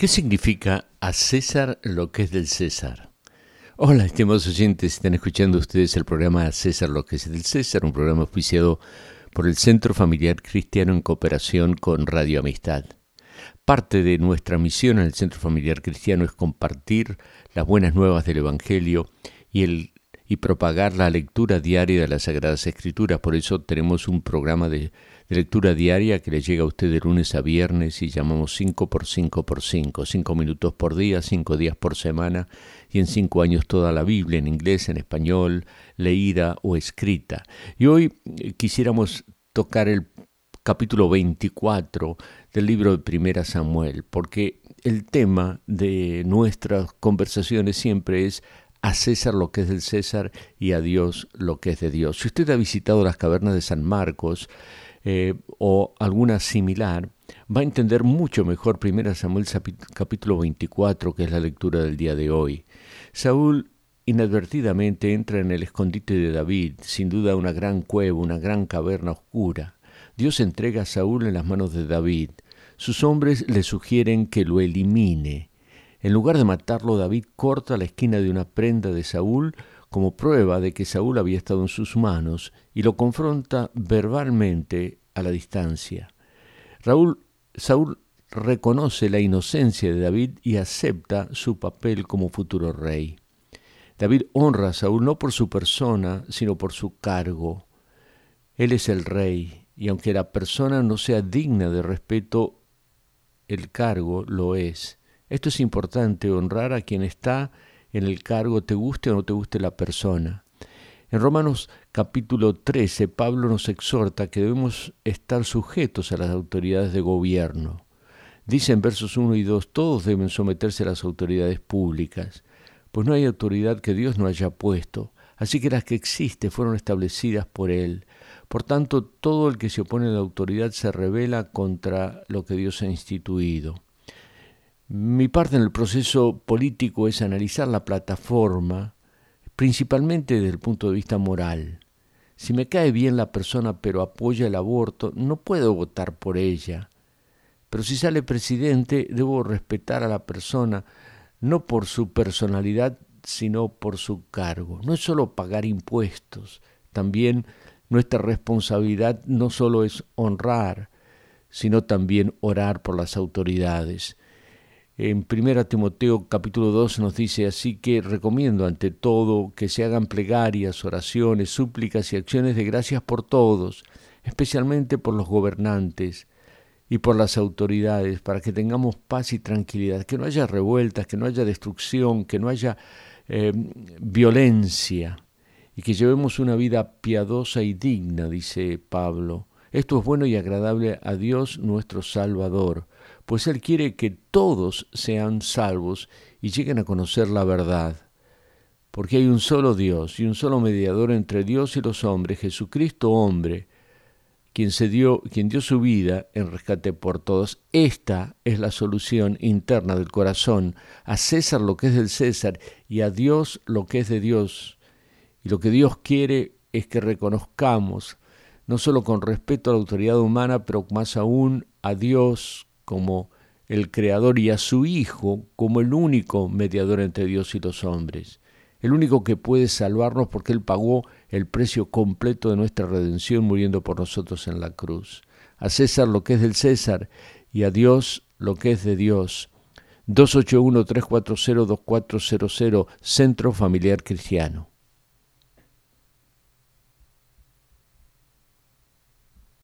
¿Qué significa a César lo que es del César? Hola, estimados oyentes, están escuchando ustedes el programa A César lo que es del César, un programa oficiado por el Centro Familiar Cristiano en cooperación con Radio Amistad. Parte de nuestra misión en el Centro Familiar Cristiano es compartir las buenas nuevas del Evangelio y el y propagar la lectura diaria de las Sagradas Escrituras. Por eso tenemos un programa de, lectura diaria que le llega a usted de lunes a viernes y llamamos 5 por 5 por 5, 5 minutos por día, 5 días por semana y en 5 años toda la Biblia en inglés, en español, leída o escrita. Y hoy eh, quisiéramos tocar el capítulo 24 del libro de Primera Samuel, porque el tema de nuestras conversaciones siempre es a César lo que es del César y a Dios lo que es de Dios. Si usted ha visitado las cavernas de San Marcos eh, o alguna similar, va a entender mucho mejor 1 Samuel capítulo 24, que es la lectura del día de hoy. Saúl inadvertidamente entra en el escondite de David, sin duda una gran cueva, una gran caverna oscura. Dios entrega a Saúl en las manos de David. Sus hombres le sugieren que lo elimine en lugar de matarlo, David corta la esquina de una prenda de Saúl como prueba de que Saúl había estado en sus manos y lo confronta verbalmente a la distancia. Raúl, Saúl reconoce la inocencia de David y acepta su papel como futuro rey. David honra a Saúl no por su persona, sino por su cargo. Él es el rey, y aunque la persona no sea digna de respeto, el cargo lo es. Esto es importante, honrar a quien está en el cargo, te guste o no te guste la persona. En Romanos capítulo 13, Pablo nos exhorta que debemos estar sujetos a las autoridades de gobierno. Dice en versos 1 y 2, todos deben someterse a las autoridades públicas, pues no hay autoridad que Dios no haya puesto, así que las que existen fueron establecidas por Él. Por tanto, todo el que se opone a la autoridad se revela contra lo que Dios ha instituido. Mi parte en el proceso político es analizar la plataforma, principalmente desde el punto de vista moral. Si me cae bien la persona pero apoya el aborto, no puedo votar por ella. Pero si sale presidente, debo respetar a la persona, no por su personalidad, sino por su cargo. No es solo pagar impuestos, también nuestra responsabilidad no solo es honrar, sino también orar por las autoridades. En 1 Timoteo capítulo 2 nos dice así que recomiendo ante todo que se hagan plegarias, oraciones, súplicas y acciones de gracias por todos, especialmente por los gobernantes y por las autoridades, para que tengamos paz y tranquilidad, que no haya revueltas, que no haya destrucción, que no haya eh, violencia y que llevemos una vida piadosa y digna, dice Pablo. Esto es bueno y agradable a Dios nuestro Salvador pues Él quiere que todos sean salvos y lleguen a conocer la verdad. Porque hay un solo Dios y un solo mediador entre Dios y los hombres, Jesucristo hombre, quien, se dio, quien dio su vida en rescate por todos. Esta es la solución interna del corazón, a César lo que es del César y a Dios lo que es de Dios. Y lo que Dios quiere es que reconozcamos, no solo con respeto a la autoridad humana, pero más aún a Dios como el Creador y a su Hijo como el único mediador entre Dios y los hombres, el único que puede salvarnos porque Él pagó el precio completo de nuestra redención muriendo por nosotros en la cruz. A César lo que es del César y a Dios lo que es de Dios. 281-340-2400, Centro Familiar Cristiano.